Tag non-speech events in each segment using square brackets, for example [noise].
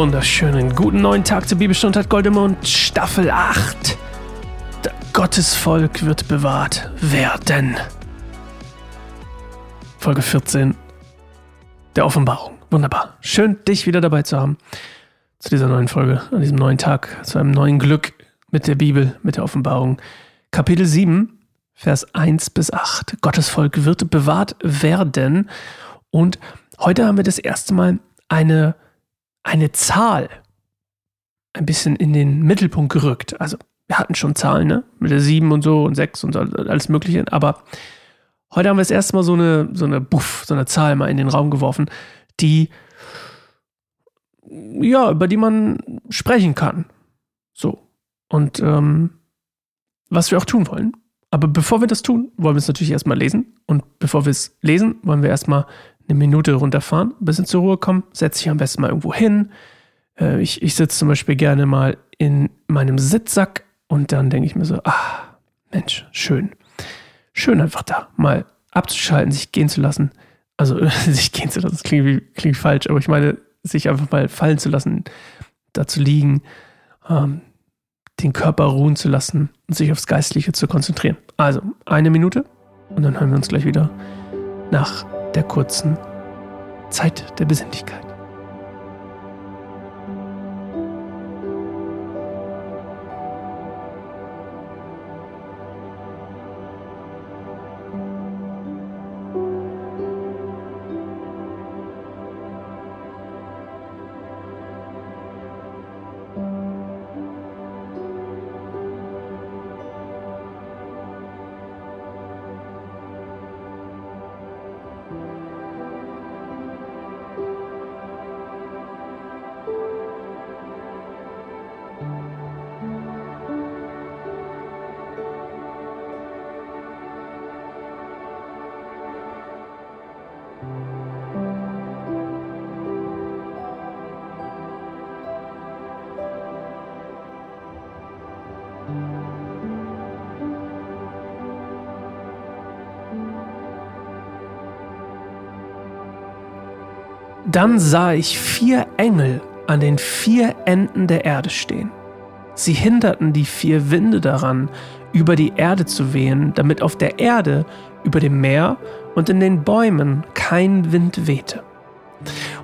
wunderschönen guten neuen Tag zur Bibelstunde hat Goldemund Staffel 8. Der Gottes Volk wird bewahrt werden. Folge 14 der Offenbarung. Wunderbar. Schön, dich wieder dabei zu haben. Zu dieser neuen Folge, an diesem neuen Tag, zu einem neuen Glück mit der Bibel, mit der Offenbarung. Kapitel 7, Vers 1 bis 8. Gottes Volk wird bewahrt werden. Und heute haben wir das erste Mal eine eine Zahl ein bisschen in den Mittelpunkt gerückt. Also wir hatten schon Zahlen, ne? Mit der 7 und so und 6 und alles Mögliche. Aber heute haben wir das erste Mal so eine, so eine Buff, so eine Zahl mal in den Raum geworfen, die, ja, über die man sprechen kann. So. Und ähm, was wir auch tun wollen. Aber bevor wir das tun, wollen wir es natürlich erstmal lesen. Und bevor wir es lesen, wollen wir erstmal eine Minute runterfahren, ein bisschen zur Ruhe kommen, setze ich am besten mal irgendwo hin. Äh, ich ich sitze zum Beispiel gerne mal in meinem Sitzsack und dann denke ich mir so, ah, Mensch, schön. Schön einfach da, mal abzuschalten, sich gehen zu lassen. Also [laughs] sich gehen zu lassen, das klingt, wie, klingt falsch, aber ich meine, sich einfach mal fallen zu lassen, da zu liegen, ähm, den Körper ruhen zu lassen und sich aufs Geistliche zu konzentrieren. Also eine Minute und dann hören wir uns gleich wieder nach der kurzen Zeit der Besinnlichkeit. Dann sah ich vier Engel an den vier Enden der Erde stehen. Sie hinderten die vier Winde daran, über die Erde zu wehen, damit auf der Erde, über dem Meer und in den Bäumen kein Wind wehte.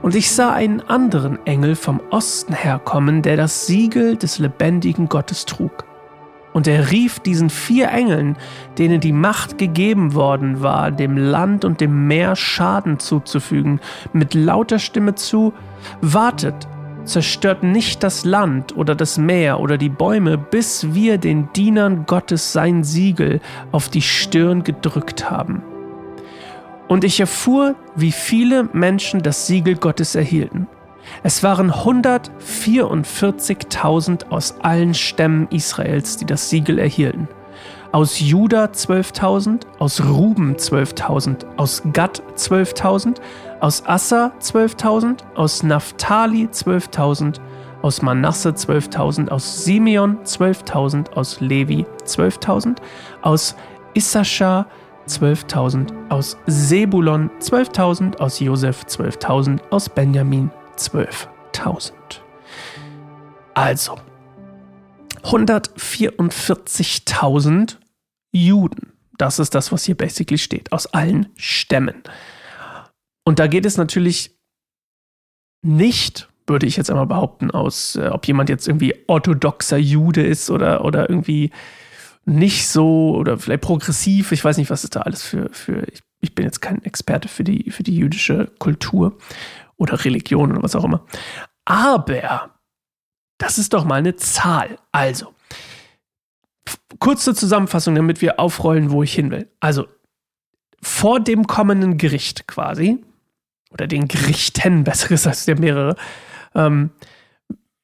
Und ich sah einen anderen Engel vom Osten herkommen, der das Siegel des lebendigen Gottes trug. Und er rief diesen vier Engeln, denen die Macht gegeben worden war, dem Land und dem Meer Schaden zuzufügen, mit lauter Stimme zu, Wartet, zerstört nicht das Land oder das Meer oder die Bäume, bis wir den Dienern Gottes sein Siegel auf die Stirn gedrückt haben. Und ich erfuhr, wie viele Menschen das Siegel Gottes erhielten. Es waren 144.000 aus allen Stämmen Israels, die das Siegel erhielten. Aus Juda 12.000, aus Ruben 12.000, aus Gad 12.000, aus Assa 12.000, aus Naphtali 12.000, aus Manasse 12.000, aus Simeon 12.000, aus Levi 12.000, aus Issachar 12.000, aus Sebulon 12.000, aus Josef 12.000, aus Benjamin 12.000. Also 144.000 Juden. Das ist das, was hier basically steht, aus allen Stämmen. Und da geht es natürlich nicht, würde ich jetzt einmal behaupten, aus, äh, ob jemand jetzt irgendwie orthodoxer Jude ist oder, oder irgendwie nicht so oder vielleicht progressiv. Ich weiß nicht, was ist da alles für, für ich, ich bin jetzt kein Experte für die, für die jüdische Kultur oder Religion oder was auch immer. Aber das ist doch mal eine Zahl. Also, kurze Zusammenfassung, damit wir aufrollen, wo ich hin will. Also, vor dem kommenden Gericht quasi, oder den Gerichten, [laughs] besser gesagt, es ja mehrere, ähm,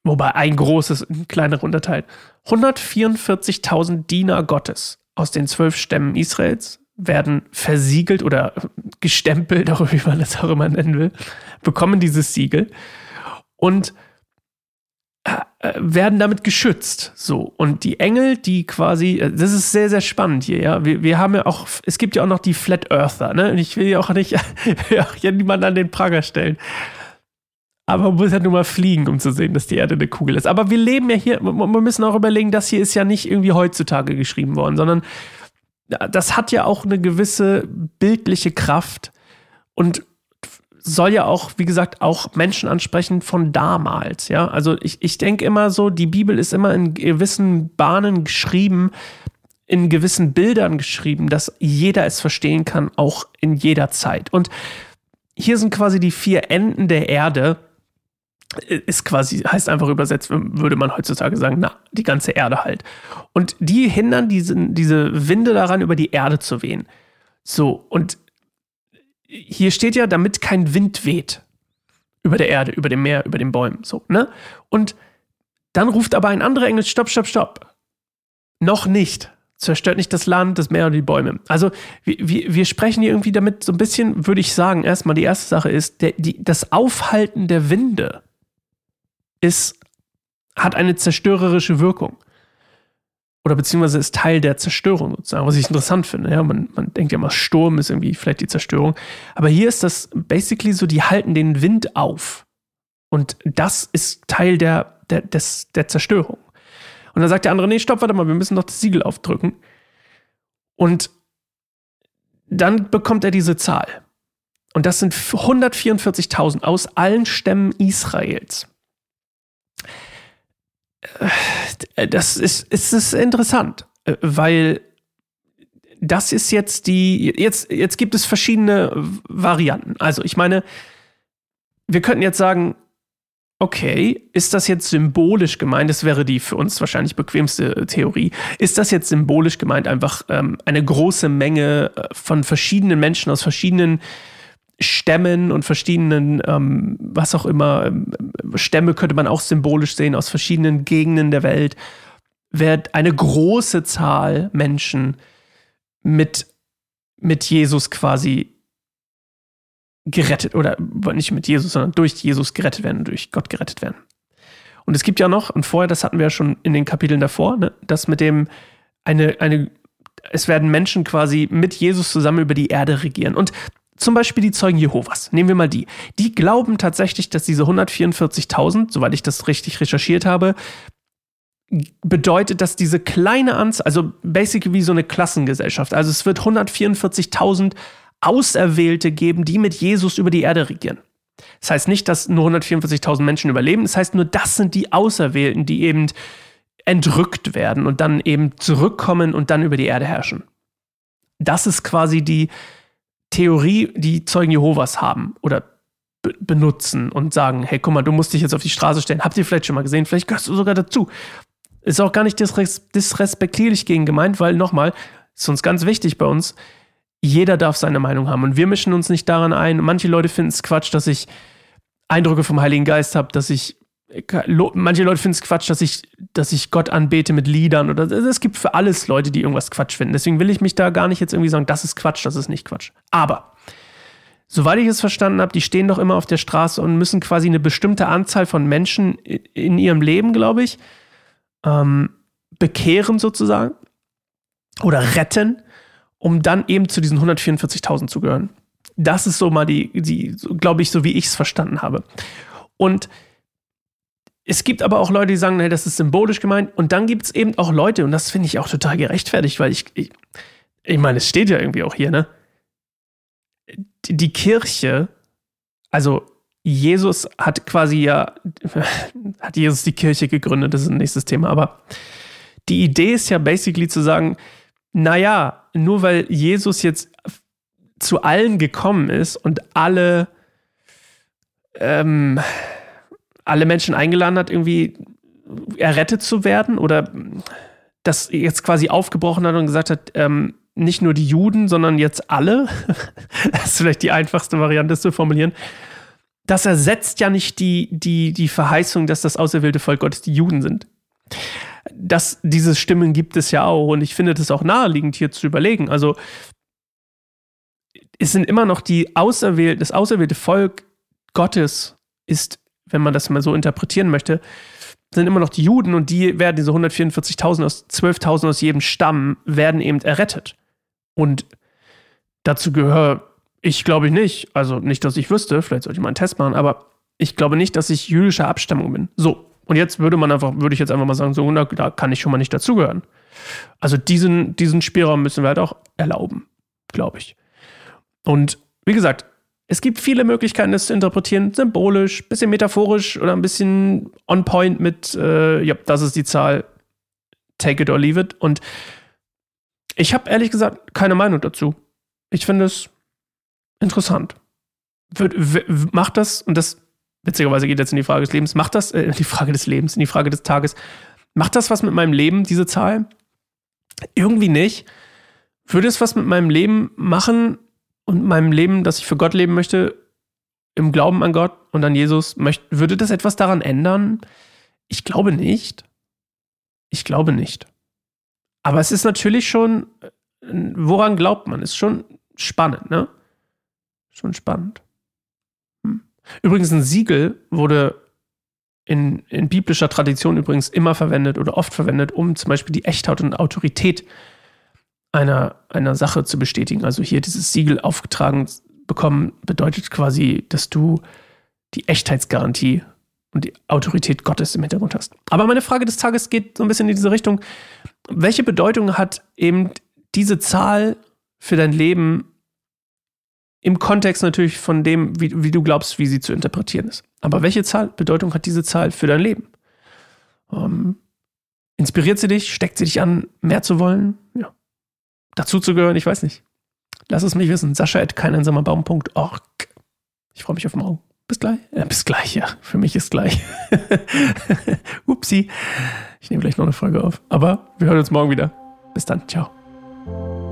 wobei ein großes, ein kleinerer unterteilt, 144.000 Diener Gottes aus den zwölf Stämmen Israels werden versiegelt oder gestempelt, [laughs] auch wie man das auch immer nennen will, bekommen dieses Siegel und äh, äh, werden damit geschützt. So. Und die Engel, die quasi, äh, das ist sehr, sehr spannend hier, ja. Wir, wir haben ja auch, es gibt ja auch noch die Flat Earther, ne? Und ich will ja auch nicht, [laughs] ja niemanden an den Prager stellen. Aber man muss ja nur mal fliegen, um zu sehen, dass die Erde eine Kugel ist. Aber wir leben ja hier, wir müssen auch überlegen, das hier ist ja nicht irgendwie heutzutage geschrieben worden, sondern das hat ja auch eine gewisse bildliche Kraft und soll ja auch, wie gesagt, auch Menschen ansprechen von damals. Ja, also ich, ich denke immer so, die Bibel ist immer in gewissen Bahnen geschrieben, in gewissen Bildern geschrieben, dass jeder es verstehen kann, auch in jeder Zeit. Und hier sind quasi die vier Enden der Erde. Ist quasi, heißt einfach übersetzt, würde man heutzutage sagen, na, die ganze Erde halt. Und die hindern diese, diese Winde daran, über die Erde zu wehen. So, und hier steht ja, damit kein Wind weht. Über der Erde, über dem Meer, über den Bäumen. So, ne? Und dann ruft aber ein anderer Engel: Stopp, stopp, stopp. Noch nicht. Zerstört nicht das Land, das Meer oder die Bäume. Also, wir, wir, wir sprechen hier irgendwie damit so ein bisschen, würde ich sagen, erstmal die erste Sache ist, der, die, das Aufhalten der Winde ist, hat eine zerstörerische Wirkung oder beziehungsweise ist Teil der Zerstörung sozusagen, was ich interessant finde. Ja, man, man denkt ja mal, Sturm ist irgendwie vielleicht die Zerstörung. Aber hier ist das basically so, die halten den Wind auf. Und das ist Teil der, der, des, der Zerstörung. Und dann sagt der andere, nee, stopp, warte mal, wir müssen doch das Siegel aufdrücken. Und dann bekommt er diese Zahl. Und das sind 144.000 aus allen Stämmen Israels. Äh, das ist, ist, ist interessant, äh, weil das ist jetzt die, jetzt, jetzt gibt es verschiedene Varianten. Also ich meine, wir könnten jetzt sagen, okay, ist das jetzt symbolisch gemeint? Das wäre die für uns wahrscheinlich bequemste Theorie. Ist das jetzt symbolisch gemeint, einfach ähm, eine große Menge äh, von verschiedenen Menschen aus verschiedenen Stämmen und verschiedenen, ähm, was auch immer, ähm, Stämme könnte man auch symbolisch sehen aus verschiedenen Gegenden der Welt, wird eine große Zahl Menschen mit, mit Jesus quasi gerettet oder nicht mit Jesus, sondern durch Jesus gerettet werden, durch Gott gerettet werden. Und es gibt ja noch, und vorher, das hatten wir ja schon in den Kapiteln davor, ne, das mit dem, eine, eine, es werden Menschen quasi mit Jesus zusammen über die Erde regieren. Und zum Beispiel die Zeugen Jehovas. Nehmen wir mal die. Die glauben tatsächlich, dass diese 144.000, soweit ich das richtig recherchiert habe, bedeutet, dass diese kleine Anzahl, also basically wie so eine Klassengesellschaft, also es wird 144.000 Auserwählte geben, die mit Jesus über die Erde regieren. Das heißt nicht, dass nur 144.000 Menschen überleben, das heißt nur, das sind die Auserwählten, die eben entrückt werden und dann eben zurückkommen und dann über die Erde herrschen. Das ist quasi die, Theorie, die Zeugen Jehovas haben oder benutzen und sagen, hey, guck mal, du musst dich jetzt auf die Straße stellen. Habt ihr vielleicht schon mal gesehen? Vielleicht gehörst du sogar dazu. Ist auch gar nicht disres disrespektierlich gegen gemeint, weil nochmal, ist uns ganz wichtig bei uns, jeder darf seine Meinung haben und wir mischen uns nicht daran ein. Manche Leute finden es Quatsch, dass ich Eindrücke vom Heiligen Geist habe, dass ich manche Leute finden es Quatsch, dass ich, dass ich Gott anbete mit Liedern oder es gibt für alles Leute, die irgendwas Quatsch finden. Deswegen will ich mich da gar nicht jetzt irgendwie sagen, das ist Quatsch, das ist nicht Quatsch. Aber soweit ich es verstanden habe, die stehen doch immer auf der Straße und müssen quasi eine bestimmte Anzahl von Menschen in ihrem Leben, glaube ich, ähm, bekehren sozusagen oder retten, um dann eben zu diesen 144.000 zu gehören. Das ist so mal die, die glaube ich, so wie ich es verstanden habe. Und es gibt aber auch Leute, die sagen, hey, das ist symbolisch gemeint. Und dann gibt es eben auch Leute, und das finde ich auch total gerechtfertigt, weil ich, ich, ich meine, es steht ja irgendwie auch hier, ne? Die, die Kirche, also Jesus hat quasi ja, [laughs] hat Jesus die Kirche gegründet, das ist ein nächstes Thema, aber die Idee ist ja basically zu sagen, naja, nur weil Jesus jetzt zu allen gekommen ist und alle ähm, alle Menschen eingeladen hat, irgendwie errettet zu werden oder das jetzt quasi aufgebrochen hat und gesagt hat, ähm, nicht nur die Juden, sondern jetzt alle, [laughs] das ist vielleicht die einfachste Variante, das zu formulieren, das ersetzt ja nicht die, die, die Verheißung, dass das auserwählte Volk Gottes die Juden sind. Das, diese Stimmen gibt es ja auch und ich finde das auch naheliegend hier zu überlegen. Also es sind immer noch die auserwählte, das auserwählte Volk Gottes ist wenn man das mal so interpretieren möchte, sind immer noch die Juden und die werden, diese 144.000 aus 12.000 aus jedem Stamm, werden eben errettet. Und dazu gehöre ich, glaube ich, nicht. Also nicht, dass ich wüsste, vielleicht sollte ich mal einen Test machen, aber ich glaube nicht, dass ich jüdischer Abstammung bin. So. Und jetzt würde man einfach, würde ich jetzt einfach mal sagen, so, da, da kann ich schon mal nicht dazugehören. Also diesen, diesen Spielraum müssen wir halt auch erlauben, glaube ich. Und wie gesagt, es gibt viele Möglichkeiten, das zu interpretieren. Symbolisch, bisschen metaphorisch oder ein bisschen on point mit, äh, ja, das ist die Zahl, take it or leave it. Und ich habe ehrlich gesagt keine Meinung dazu. Ich finde es interessant. Wird, macht das, und das witzigerweise geht jetzt in die Frage des Lebens, macht das, äh, die Frage des Lebens, in die Frage des Tages, macht das was mit meinem Leben, diese Zahl? Irgendwie nicht. Würde es was mit meinem Leben machen und meinem Leben, dass ich für Gott leben möchte, im Glauben an Gott und an Jesus, möchte, würde das etwas daran ändern? Ich glaube nicht. Ich glaube nicht. Aber es ist natürlich schon, woran glaubt man? Ist schon spannend, ne? Schon spannend. Hm. Übrigens, ein Siegel wurde in, in biblischer Tradition übrigens immer verwendet oder oft verwendet, um zum Beispiel die Echtheit und Autorität einer, einer Sache zu bestätigen. Also hier dieses Siegel aufgetragen bekommen, bedeutet quasi, dass du die Echtheitsgarantie und die Autorität Gottes im Hintergrund hast. Aber meine Frage des Tages geht so ein bisschen in diese Richtung. Welche Bedeutung hat eben diese Zahl für dein Leben im Kontext natürlich von dem, wie, wie, du glaubst, wie sie zu interpretieren ist. Aber welche Zahl, Bedeutung hat diese Zahl für dein Leben? Ähm, inspiriert sie dich? Steckt sie dich an, mehr zu wollen? Dazu zu gehören? Ich weiß nicht. Lass es mich wissen. Sascha at keineinsamerbaum.org. Ich freue mich auf morgen. Bis gleich. Äh, bis gleich, ja. Für mich ist gleich. [laughs] Upsi. Ich nehme gleich noch eine Folge auf. Aber wir hören uns morgen wieder. Bis dann. Ciao.